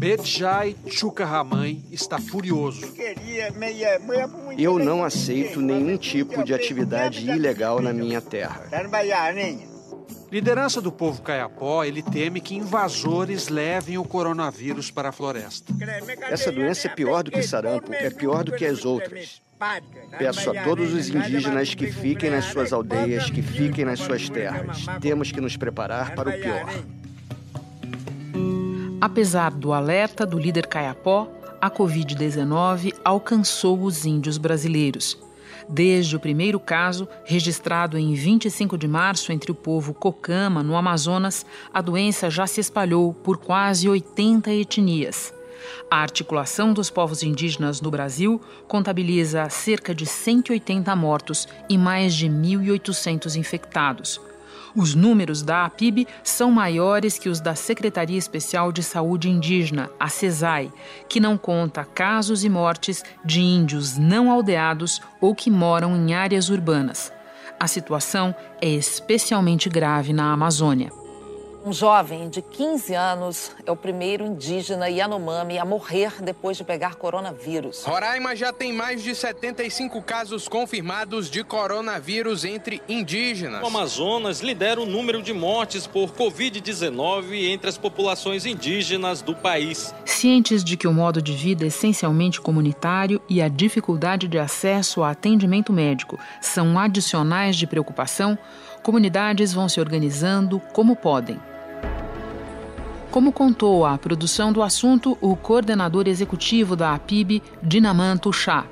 Bedjai Chukahamãe está furioso. Eu não aceito nenhum tipo de atividade ilegal na minha terra. Liderança do povo caiapó, ele teme que invasores levem o coronavírus para a floresta. Essa doença é pior do que sarampo, é pior do que as outras. Peço a todos os indígenas que fiquem nas suas aldeias, que fiquem nas suas terras. Temos que nos preparar para o pior. Apesar do alerta do líder Caiapó, a Covid-19 alcançou os índios brasileiros. Desde o primeiro caso, registrado em 25 de março entre o povo Cocama, no Amazonas, a doença já se espalhou por quase 80 etnias. A articulação dos povos indígenas no Brasil contabiliza cerca de 180 mortos e mais de 1.800 infectados. Os números da APIB são maiores que os da Secretaria Especial de Saúde Indígena, a CESAI, que não conta casos e mortes de índios não aldeados ou que moram em áreas urbanas. A situação é especialmente grave na Amazônia. Um jovem de 15 anos é o primeiro indígena Yanomami a morrer depois de pegar coronavírus. Roraima já tem mais de 75 casos confirmados de coronavírus entre indígenas. O Amazonas lidera o número de mortes por Covid-19 entre as populações indígenas do país. Cientes de que o modo de vida essencialmente comunitário e a dificuldade de acesso a atendimento médico são adicionais de preocupação, comunidades vão se organizando como podem como contou à produção do assunto o coordenador executivo da APIB, Dinamanto Chá.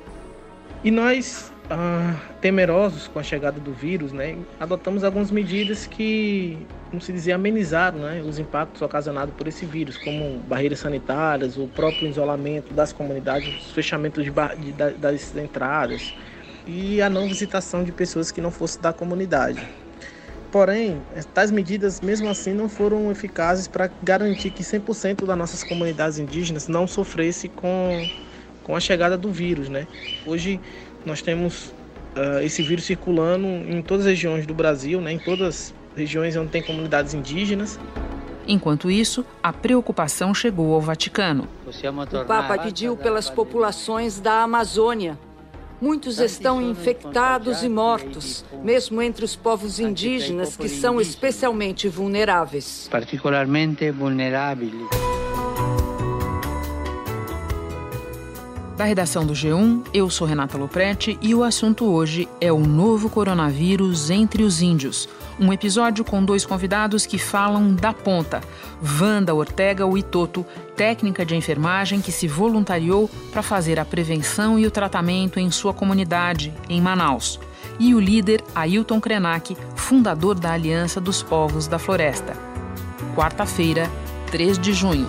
E nós, ah, temerosos com a chegada do vírus, né, adotamos algumas medidas que, como se dizia, amenizaram né, os impactos ocasionados por esse vírus, como barreiras sanitárias, o próprio isolamento das comunidades, os fechamentos de, de, das entradas e a não visitação de pessoas que não fossem da comunidade. Porém, tais medidas, mesmo assim, não foram eficazes para garantir que 100% das nossas comunidades indígenas não sofresse com, com a chegada do vírus. Né? Hoje, nós temos uh, esse vírus circulando em todas as regiões do Brasil, né? em todas as regiões onde tem comunidades indígenas. Enquanto isso, a preocupação chegou ao Vaticano. O Papa pediu pelas populações da Amazônia Muitos estão infectados e mortos, mesmo entre os povos indígenas, que são especialmente vulneráveis. Particularmente vulneráveis. Da redação do G1, eu sou Renata Loprete e o assunto hoje é o novo coronavírus entre os índios um episódio com dois convidados que falam da ponta. Wanda Ortega Uitoto, técnica de enfermagem que se voluntariou para fazer a prevenção e o tratamento em sua comunidade, em Manaus. E o líder Ailton Krenak, fundador da Aliança dos Povos da Floresta. Quarta-feira, 3 de junho.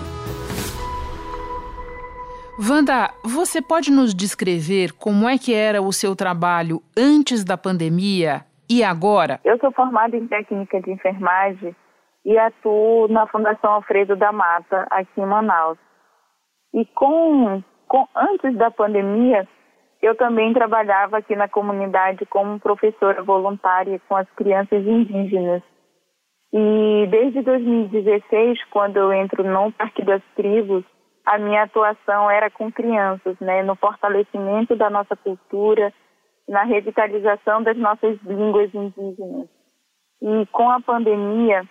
Wanda, você pode nos descrever como é que era o seu trabalho antes da pandemia e agora? Eu sou formada em técnica de enfermagem e atuo na Fundação Alfredo da Mata, aqui em Manaus. E com, com antes da pandemia, eu também trabalhava aqui na comunidade como professora voluntária com as crianças indígenas. E desde 2016, quando eu entro no Parque das Tribos, a minha atuação era com crianças, né, no fortalecimento da nossa cultura, na revitalização das nossas línguas indígenas. E com a pandemia,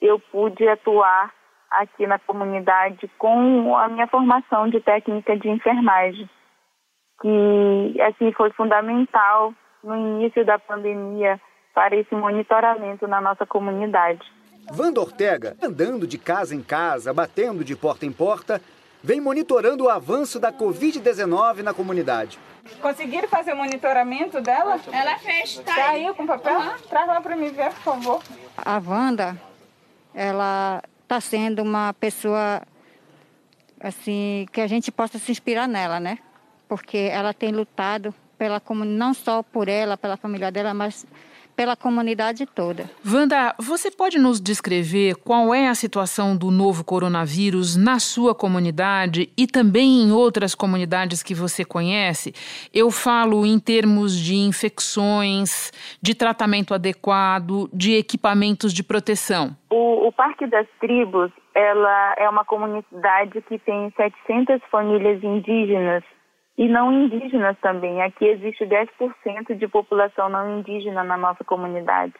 eu pude atuar aqui na comunidade com a minha formação de técnica de enfermagem, que assim foi fundamental no início da pandemia para esse monitoramento na nossa comunidade. Wanda Ortega, andando de casa em casa, batendo de porta em porta, vem monitorando o avanço da Covid-19 na comunidade. Conseguiram fazer o monitoramento dela? Ela fez, tá, tá aí. com papel? Uhum. Traz lá para mim ver, por favor. A Wanda, ela está sendo uma pessoa assim que a gente possa se inspirar nela, né? Porque ela tem lutado pela não só por ela, pela família dela, mas pela comunidade toda. Wanda, você pode nos descrever qual é a situação do novo coronavírus na sua comunidade e também em outras comunidades que você conhece? Eu falo em termos de infecções, de tratamento adequado, de equipamentos de proteção. O, o Parque das Tribos ela é uma comunidade que tem 700 famílias indígenas e não indígenas também. Aqui existe 10% de população não indígena na nossa comunidade.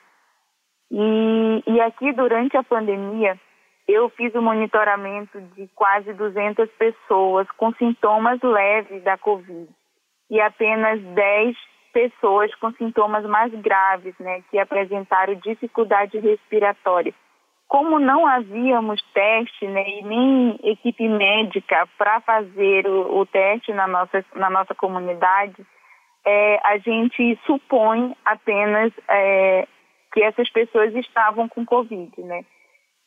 E, e aqui, durante a pandemia, eu fiz o um monitoramento de quase 200 pessoas com sintomas leves da Covid e apenas 10 pessoas com sintomas mais graves, né, que apresentaram dificuldade respiratória. Como não havíamos teste né, e nem equipe médica para fazer o, o, teste na nossa, na nossa comunidade, é, a gente supõe apenas é, que essas pessoas estavam com Covid. Né?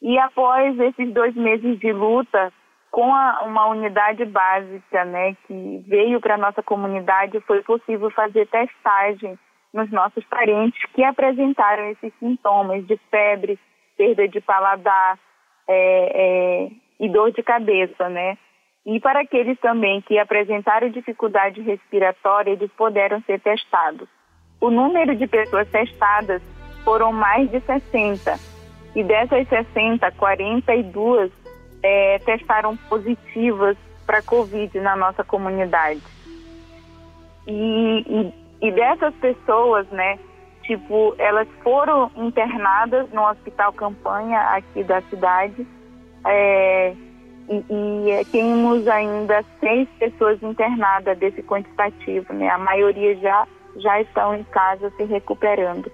E após esses dois meses de luta, com a, uma unidade básica né, que veio para nossa comunidade, foi possível fazer testagem nos nossos parentes que apresentaram esses sintomas de febre, perda de paladar é, é, e dor de cabeça, né? E para aqueles também que apresentaram dificuldade respiratória, eles puderam ser testados. O número de pessoas testadas foram mais de 60. E dessas 60, 42 é, testaram positivas para Covid na nossa comunidade. E, e, e dessas pessoas, né, Tipo, elas foram internadas no hospital campanha aqui da cidade. É, e, e temos ainda seis pessoas internadas desse quantitativo, né? A maioria já, já estão em casa se recuperando.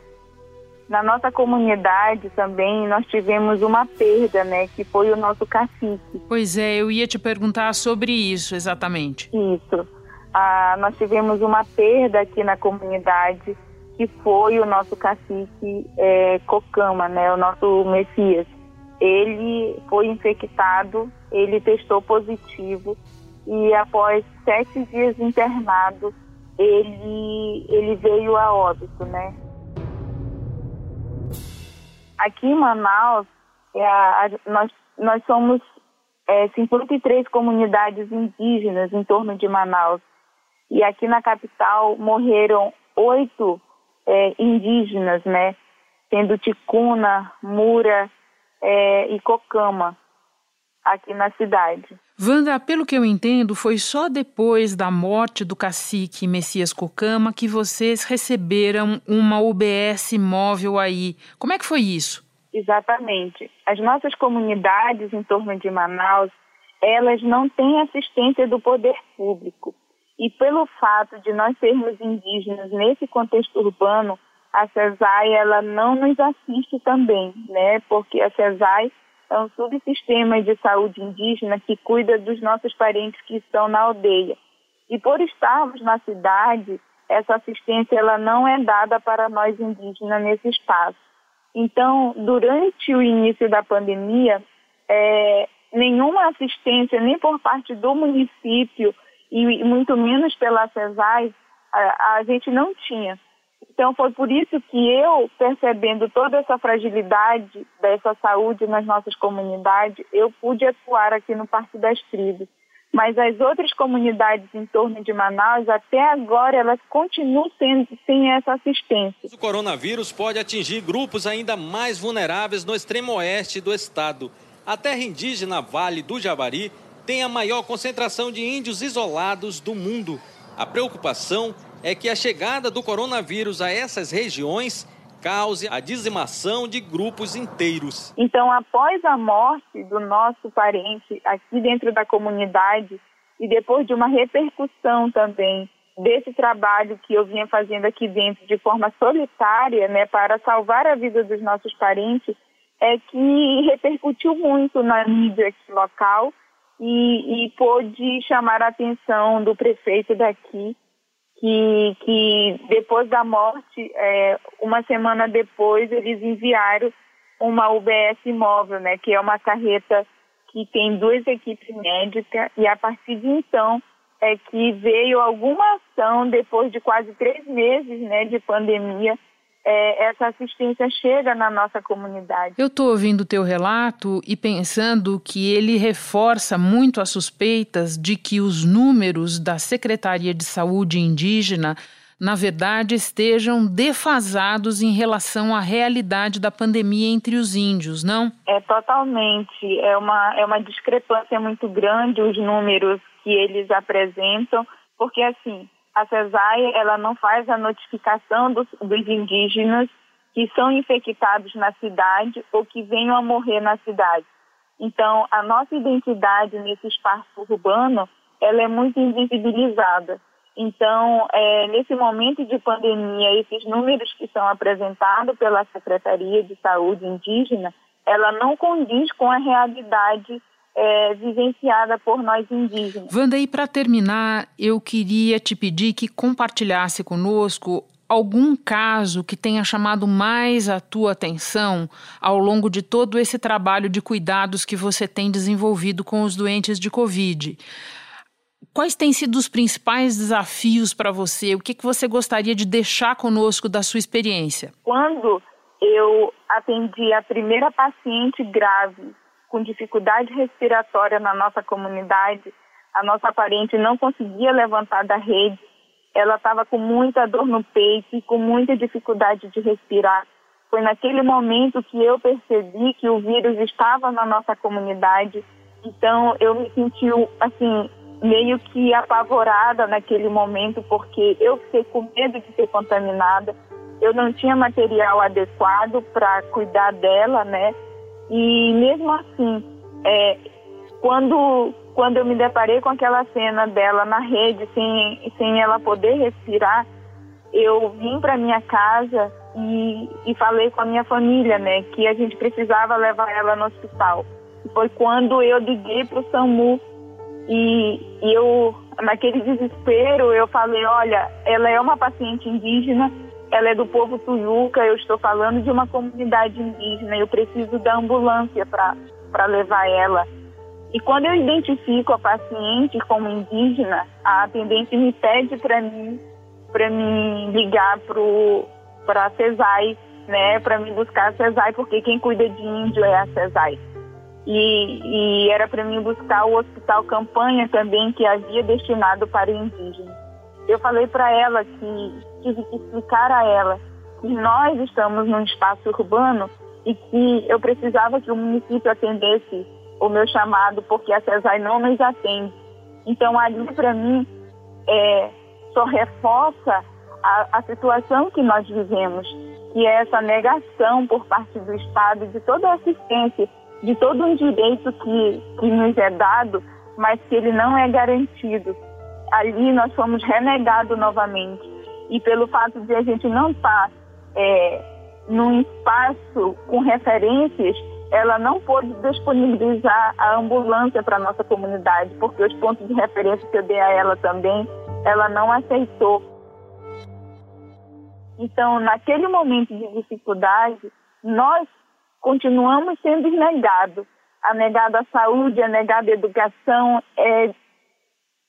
Na nossa comunidade também nós tivemos uma perda, né? Que foi o nosso cacique. Pois é, eu ia te perguntar sobre isso exatamente. Isso. Ah, nós tivemos uma perda aqui na comunidade que foi o nosso cacique é, Cocama, né, o nosso Messias. Ele foi infectado, ele testou positivo e após sete dias internado, ele, ele veio a óbito, né? Aqui em Manaus, é a, a, nós, nós somos é, 53 comunidades indígenas em torno de Manaus. E aqui na capital morreram oito é, indígenas, né? Tendo Ticuna, Mura é, e Cocama aqui na cidade. Wanda, pelo que eu entendo, foi só depois da morte do cacique Messias Cocama que vocês receberam uma UBS móvel aí. Como é que foi isso? Exatamente. As nossas comunidades em torno de Manaus, elas não têm assistência do poder público. E pelo fato de nós sermos indígenas nesse contexto urbano, a CESAI ela não nos assiste também, né? Porque a CESAI é um subsistema de saúde indígena que cuida dos nossos parentes que estão na aldeia. E por estarmos na cidade, essa assistência ela não é dada para nós indígenas nesse espaço. Então, durante o início da pandemia, é, nenhuma assistência, nem por parte do município, e muito menos pela CESAI, a, a gente não tinha. Então foi por isso que eu, percebendo toda essa fragilidade dessa saúde nas nossas comunidades, eu pude atuar aqui no Parque das Tribos. Mas as outras comunidades em torno de Manaus, até agora, elas continuam sendo, sem essa assistência. O coronavírus pode atingir grupos ainda mais vulneráveis no extremo oeste do estado. A terra indígena Vale do Javari tem a maior concentração de índios isolados do mundo. A preocupação é que a chegada do coronavírus a essas regiões cause a dizimação de grupos inteiros. Então, após a morte do nosso parente aqui dentro da comunidade e depois de uma repercussão também desse trabalho que eu vinha fazendo aqui dentro de forma solitária, né, para salvar a vida dos nossos parentes, é que repercutiu muito na mídia local e, e pôde chamar a atenção do prefeito daqui, que, que depois da morte, é, uma semana depois, eles enviaram uma UBS móvel, né, que é uma carreta que tem duas equipes médicas, e a partir de então é que veio alguma ação, depois de quase três meses né, de pandemia, é, essa assistência chega na nossa comunidade. Eu estou ouvindo o teu relato e pensando que ele reforça muito as suspeitas de que os números da Secretaria de Saúde Indígena na verdade, estejam defasados em relação à realidade da pandemia entre os índios, não? É totalmente. É uma, é uma discrepância muito grande os números que eles apresentam, porque assim, a CESAI ela não faz a notificação dos, dos indígenas que são infectados na cidade ou que venham a morrer na cidade. Então, a nossa identidade nesse espaço urbano, ela é muito invisibilizada. Então, é, nesse momento de pandemia, esses números que são apresentados pela Secretaria de Saúde Indígena, ela não condiz com a realidade é, vivenciada por nós indígenas. Wanda, e para terminar, eu queria te pedir que compartilhasse conosco algum caso que tenha chamado mais a tua atenção ao longo de todo esse trabalho de cuidados que você tem desenvolvido com os doentes de Covid? Quais têm sido os principais desafios para você? O que, que você gostaria de deixar conosco da sua experiência? Quando eu atendi a primeira paciente grave com dificuldade respiratória na nossa comunidade, a nossa parente não conseguia levantar da rede ela estava com muita dor no peito e com muita dificuldade de respirar. Foi naquele momento que eu percebi que o vírus estava na nossa comunidade. Então eu me senti assim meio que apavorada naquele momento porque eu fiquei com medo de ser contaminada. Eu não tinha material adequado para cuidar dela, né? E mesmo assim, é, quando quando eu me deparei com aquela cena dela na rede, sem, sem ela poder respirar, eu vim para minha casa e, e falei com a minha família, né, que a gente precisava levar ela no hospital. Foi quando eu liguei para o SAMU e, e eu, naquele desespero, eu falei, olha, ela é uma paciente indígena, ela é do povo Tuyuca, eu estou falando de uma comunidade indígena, eu preciso da ambulância para levar ela. E quando eu identifico a paciente como indígena, a atendente me pede para mim para me ligar para a CESAI, né, para me buscar a CESAI, porque quem cuida de índio é a CESAI. E, e era para mim buscar o hospital campanha também que havia destinado para indígenas. Eu falei para ela que tive que explicar a ela que nós estamos num espaço urbano e que eu precisava que o município atendesse o meu chamado, porque a CESAI não nos atende. Então, ali, para mim, é, só reforça a, a situação que nós vivemos, que é essa negação por parte do Estado de toda a assistência, de todo um direito que, que nos é dado, mas que ele não é garantido. Ali nós fomos renegados novamente. E pelo fato de a gente não estar é, num espaço com referências ela não pôde disponibilizar a ambulância para a nossa comunidade, porque os pontos de referência que eu dei a ela também, ela não aceitou. Então, naquele momento de dificuldade, nós continuamos sendo negados. A negada a saúde, a negada a educação, é,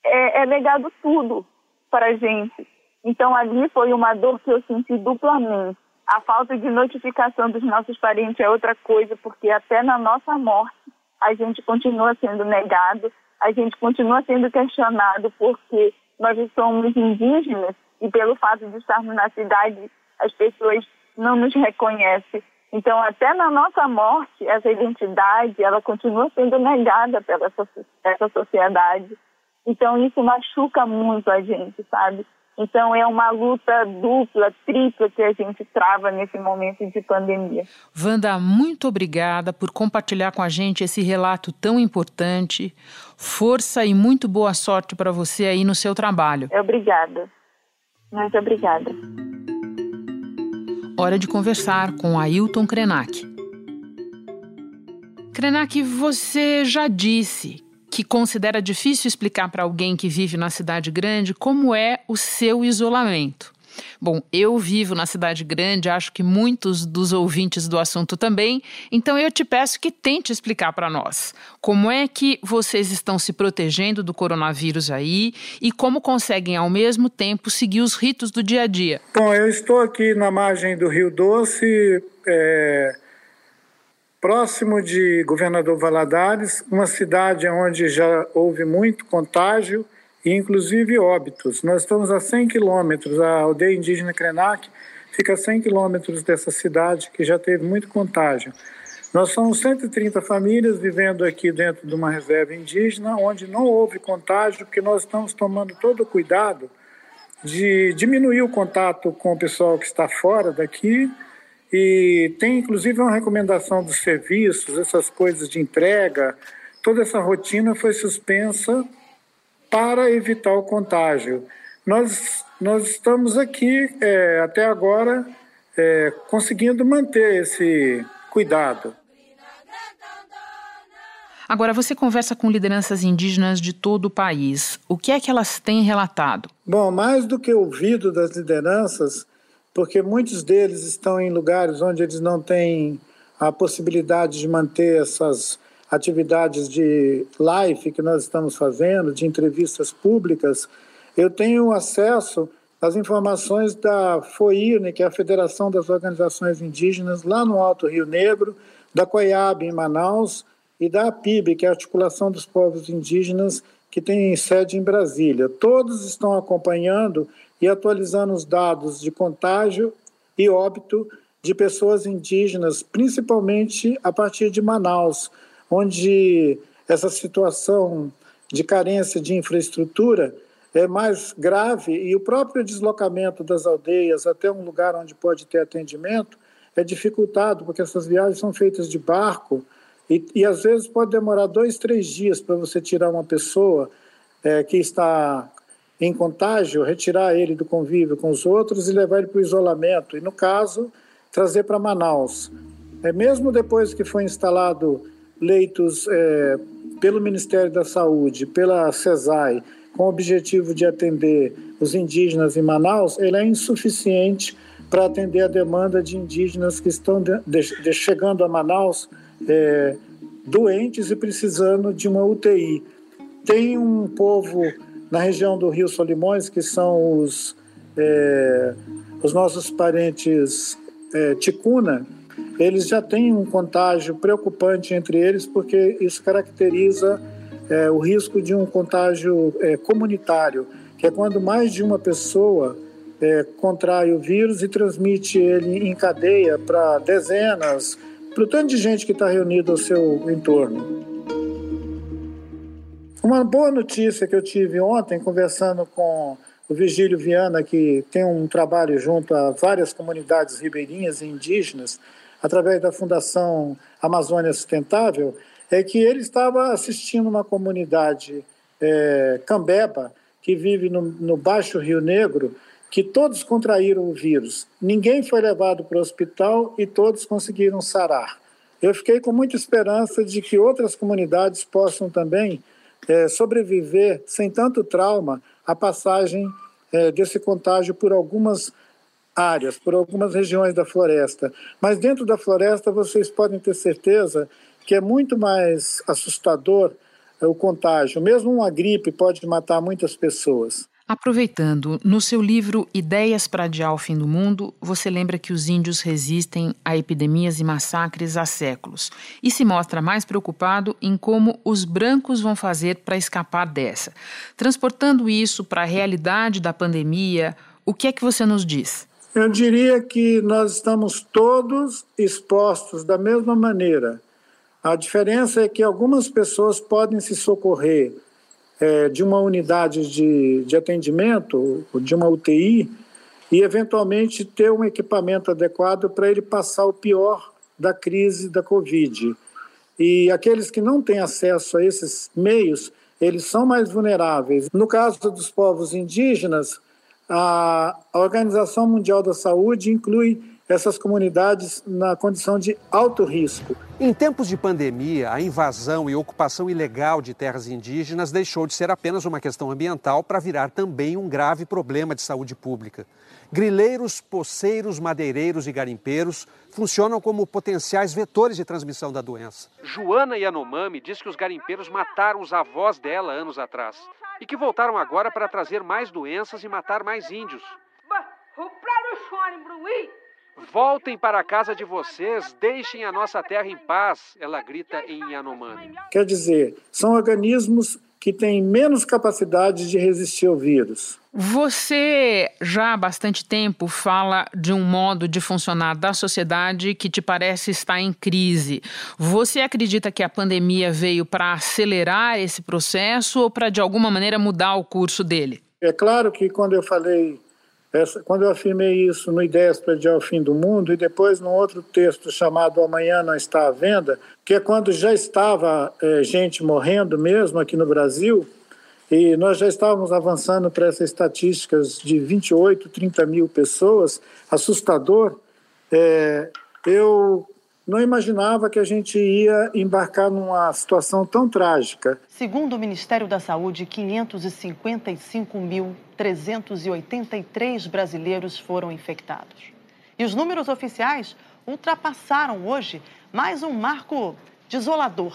é, é negado tudo para a gente. Então, ali foi uma dor que eu senti duplamente. A falta de notificação dos nossos parentes é outra coisa, porque até na nossa morte a gente continua sendo negado, a gente continua sendo questionado porque nós somos indígenas e pelo fato de estarmos na cidade as pessoas não nos reconhecem. Então, até na nossa morte, essa identidade, ela continua sendo negada pela essa sociedade. Então, isso machuca muito a gente, sabe? Então é uma luta dupla, tripla que a gente trava nesse momento de pandemia. Wanda, muito obrigada por compartilhar com a gente esse relato tão importante. Força e muito boa sorte para você aí no seu trabalho. Obrigada. Muito obrigada. Hora de conversar com Ailton Krenak. Krenak, você já disse que considera difícil explicar para alguém que vive na cidade grande como é o seu isolamento. Bom, eu vivo na cidade grande, acho que muitos dos ouvintes do assunto também, então eu te peço que tente explicar para nós como é que vocês estão se protegendo do coronavírus aí e como conseguem ao mesmo tempo seguir os ritos do dia a dia. Bom, eu estou aqui na margem do Rio Doce, é, próximo de Governador Valadares, uma cidade onde já houve muito contágio e inclusive óbitos. Nós estamos a 100 quilômetros, a aldeia indígena Krenak fica a 100 quilômetros dessa cidade que já teve muito contágio. Nós somos 130 famílias vivendo aqui dentro de uma reserva indígena, onde não houve contágio, porque nós estamos tomando todo o cuidado de diminuir o contato com o pessoal que está fora daqui. E tem inclusive uma recomendação dos serviços, essas coisas de entrega, toda essa rotina foi suspensa para evitar o contágio. Nós, nós estamos aqui é, até agora é, conseguindo manter esse cuidado. Agora, você conversa com lideranças indígenas de todo o país. O que é que elas têm relatado? Bom, mais do que ouvido das lideranças, porque muitos deles estão em lugares onde eles não têm a possibilidade de manter essas atividades de live que nós estamos fazendo, de entrevistas públicas, eu tenho acesso às informações da FOIRNE, que é a Federação das Organizações Indígenas, lá no Alto Rio Negro, da COIAB em Manaus, e da APIB, que é a Articulação dos Povos Indígenas, que tem sede em Brasília. Todos estão acompanhando e atualizando os dados de contágio e óbito de pessoas indígenas, principalmente a partir de Manaus, onde essa situação de carência de infraestrutura é mais grave e o próprio deslocamento das aldeias até um lugar onde pode ter atendimento é dificultado, porque essas viagens são feitas de barco e, e às vezes pode demorar dois, três dias para você tirar uma pessoa é, que está em contágio, retirar ele do convívio com os outros e levar ele para o isolamento. E, no caso, trazer para Manaus. É, mesmo depois que foi instalado leitos é, pelo Ministério da Saúde, pela CESAI, com o objetivo de atender os indígenas em Manaus, ele é insuficiente para atender a demanda de indígenas que estão de, de, chegando a Manaus é, doentes e precisando de uma UTI. Tem um povo na região do Rio Solimões, que são os, é, os nossos parentes é, ticuna, eles já têm um contágio preocupante entre eles, porque isso caracteriza é, o risco de um contágio é, comunitário, que é quando mais de uma pessoa é, contrai o vírus e transmite ele em cadeia para dezenas, para o tanto de gente que está reunido ao seu entorno. Uma boa notícia que eu tive ontem, conversando com o Vigílio Viana, que tem um trabalho junto a várias comunidades ribeirinhas e indígenas, através da Fundação Amazônia Sustentável, é que ele estava assistindo uma comunidade é, cambeba, que vive no, no Baixo Rio Negro, que todos contraíram o vírus. Ninguém foi levado para o hospital e todos conseguiram sarar. Eu fiquei com muita esperança de que outras comunidades possam também é, sobreviver sem tanto trauma à passagem é, desse contágio por algumas áreas, por algumas regiões da floresta. Mas dentro da floresta vocês podem ter certeza que é muito mais assustador é, o contágio. Mesmo uma gripe pode matar muitas pessoas. Aproveitando, no seu livro Ideias para Adiar o Fim do Mundo, você lembra que os índios resistem a epidemias e massacres há séculos e se mostra mais preocupado em como os brancos vão fazer para escapar dessa. Transportando isso para a realidade da pandemia, o que é que você nos diz? Eu diria que nós estamos todos expostos da mesma maneira. A diferença é que algumas pessoas podem se socorrer é, de uma unidade de, de atendimento, de uma UTI, e eventualmente ter um equipamento adequado para ele passar o pior da crise da Covid. E aqueles que não têm acesso a esses meios, eles são mais vulneráveis. No caso dos povos indígenas, a Organização Mundial da Saúde inclui essas comunidades na condição de alto risco. Em tempos de pandemia, a invasão e ocupação ilegal de terras indígenas deixou de ser apenas uma questão ambiental para virar também um grave problema de saúde pública. Grileiros, poceiros, madeireiros e garimpeiros funcionam como potenciais vetores de transmissão da doença. Joana Yanomami diz que os garimpeiros mataram os avós dela anos atrás e que voltaram agora para trazer mais doenças e matar mais índios. Voltem para a casa de vocês, deixem a nossa terra em paz, ela grita em Yanomami. Quer dizer, são organismos que têm menos capacidade de resistir ao vírus. Você já há bastante tempo fala de um modo de funcionar da sociedade que te parece estar em crise. Você acredita que a pandemia veio para acelerar esse processo ou para de alguma maneira mudar o curso dele? É claro que quando eu falei, essa, quando eu afirmei isso no Ideias para Adiar o Fim do Mundo e depois num outro texto chamado Amanhã Não Está à Venda, que é quando já estava é, gente morrendo mesmo aqui no Brasil, e nós já estávamos avançando para essas estatísticas de 28, 30 mil pessoas, assustador. É, eu não imaginava que a gente ia embarcar numa situação tão trágica. Segundo o Ministério da Saúde, 555.383 brasileiros foram infectados. E os números oficiais ultrapassaram hoje mais um marco desolador: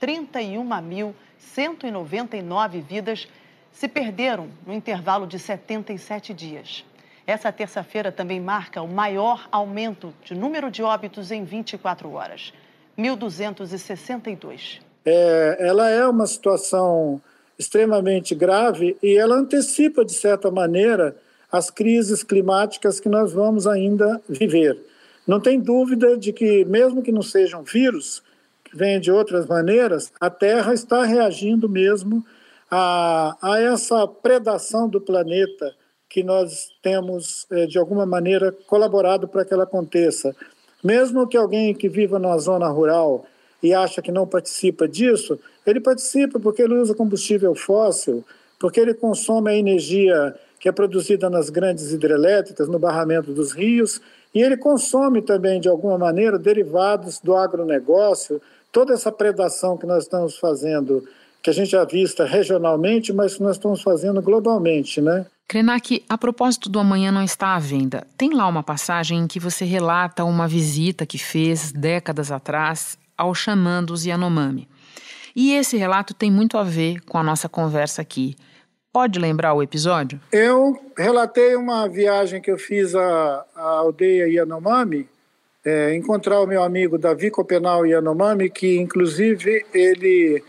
31.199 vidas se perderam no intervalo de 77 dias. Essa terça-feira também marca o maior aumento de número de óbitos em 24 horas, 1.262. É, ela é uma situação extremamente grave e ela antecipa, de certa maneira, as crises climáticas que nós vamos ainda viver. Não tem dúvida de que, mesmo que não sejam vírus, que venham de outras maneiras, a Terra está reagindo mesmo a, a essa predação do planeta que nós temos, eh, de alguma maneira, colaborado para que ela aconteça. Mesmo que alguém que viva numa zona rural e acha que não participa disso, ele participa porque ele usa combustível fóssil, porque ele consome a energia que é produzida nas grandes hidrelétricas, no barramento dos rios, e ele consome também, de alguma maneira, derivados do agronegócio, toda essa predação que nós estamos fazendo, que a gente já vista regionalmente, mas que nós estamos fazendo globalmente, né? Krenak, a propósito do Amanhã Não Está à Venda, tem lá uma passagem em que você relata uma visita que fez décadas atrás ao xamã dos Yanomami. E esse relato tem muito a ver com a nossa conversa aqui. Pode lembrar o episódio? Eu relatei uma viagem que eu fiz à, à aldeia Yanomami, é, encontrar o meu amigo Davi Copenal Yanomami, que inclusive ele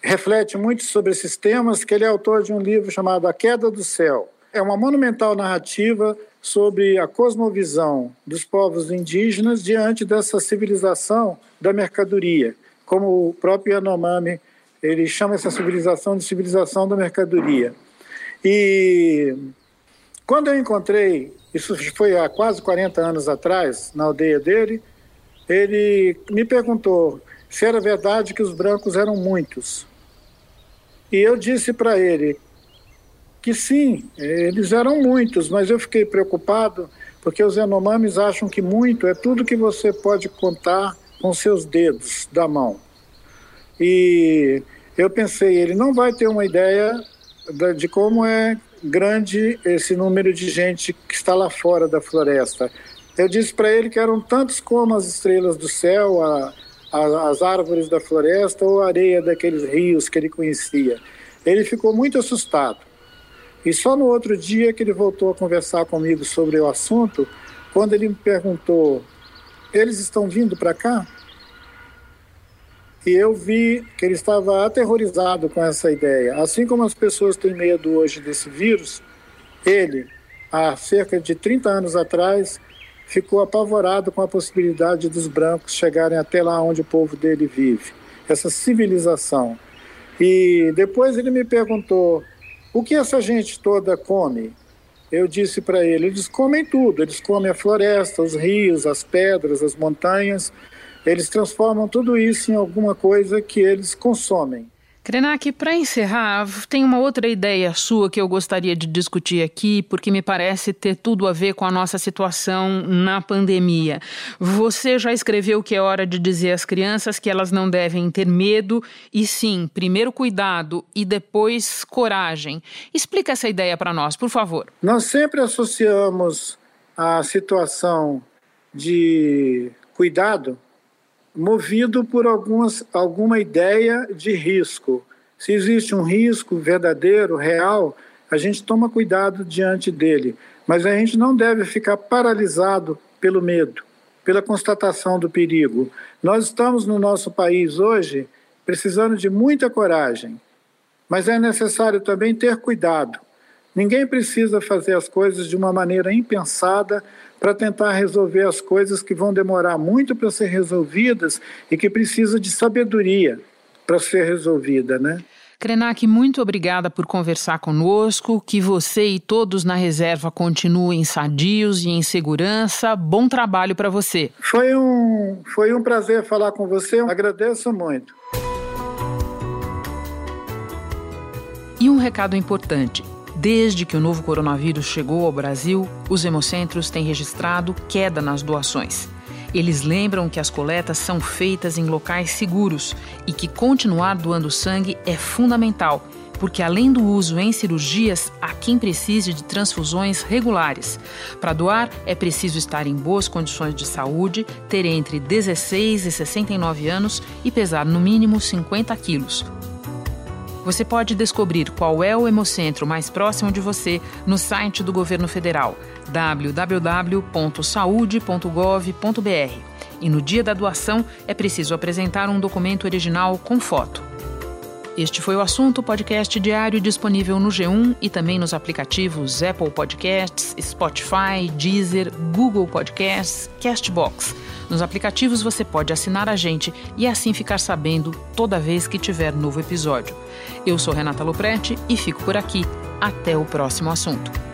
reflete muito sobre esses temas, que ele é autor de um livro chamado A Queda do Céu é uma monumental narrativa sobre a cosmovisão dos povos indígenas diante dessa civilização da mercadoria, como o próprio Yanomami ele chama essa civilização de civilização da mercadoria. E quando eu encontrei, isso foi há quase 40 anos atrás, na aldeia dele, ele me perguntou se era verdade que os brancos eram muitos. E eu disse para ele que sim, eles eram muitos, mas eu fiquei preocupado porque os Yanomamis acham que muito é tudo que você pode contar com seus dedos da mão. E eu pensei, ele não vai ter uma ideia de como é grande esse número de gente que está lá fora da floresta. Eu disse para ele que eram tantos como as estrelas do céu, a, a, as árvores da floresta ou a areia daqueles rios que ele conhecia. Ele ficou muito assustado. E só no outro dia que ele voltou a conversar comigo sobre o assunto, quando ele me perguntou: eles estão vindo para cá? E eu vi que ele estava aterrorizado com essa ideia. Assim como as pessoas têm medo hoje desse vírus, ele, há cerca de 30 anos atrás, ficou apavorado com a possibilidade dos brancos chegarem até lá onde o povo dele vive, essa civilização. E depois ele me perguntou o que essa gente toda come? Eu disse para ele: eles comem tudo, eles comem a floresta, os rios, as pedras, as montanhas, eles transformam tudo isso em alguma coisa que eles consomem. Krenak, para encerrar, tem uma outra ideia sua que eu gostaria de discutir aqui, porque me parece ter tudo a ver com a nossa situação na pandemia. Você já escreveu que é hora de dizer às crianças que elas não devem ter medo, e sim, primeiro cuidado e depois coragem. Explica essa ideia para nós, por favor. Nós sempre associamos a situação de cuidado movido por algumas, alguma ideia de risco. Se existe um risco verdadeiro, real, a gente toma cuidado diante dele. Mas a gente não deve ficar paralisado pelo medo, pela constatação do perigo. Nós estamos no nosso país hoje precisando de muita coragem. Mas é necessário também ter cuidado. Ninguém precisa fazer as coisas de uma maneira impensada para tentar resolver as coisas que vão demorar muito para ser resolvidas e que precisa de sabedoria para ser resolvida, né? Krenak, muito obrigada por conversar conosco. Que você e todos na reserva continuem sadios e em segurança. Bom trabalho para você. Foi um, foi um prazer falar com você. Agradeço muito. E um recado importante. Desde que o novo coronavírus chegou ao Brasil, os hemocentros têm registrado queda nas doações. Eles lembram que as coletas são feitas em locais seguros e que continuar doando sangue é fundamental, porque além do uso em cirurgias, há quem precise de transfusões regulares. Para doar, é preciso estar em boas condições de saúde, ter entre 16 e 69 anos e pesar no mínimo 50 quilos. Você pode descobrir qual é o hemocentro mais próximo de você no site do governo federal www.saude.gov.br. E no dia da doação é preciso apresentar um documento original com foto. Este foi o assunto podcast diário disponível no G1 e também nos aplicativos Apple Podcasts, Spotify, Deezer, Google Podcasts, Castbox. Nos aplicativos você pode assinar a gente e assim ficar sabendo toda vez que tiver novo episódio. Eu sou Renata Loprete e fico por aqui. Até o próximo assunto.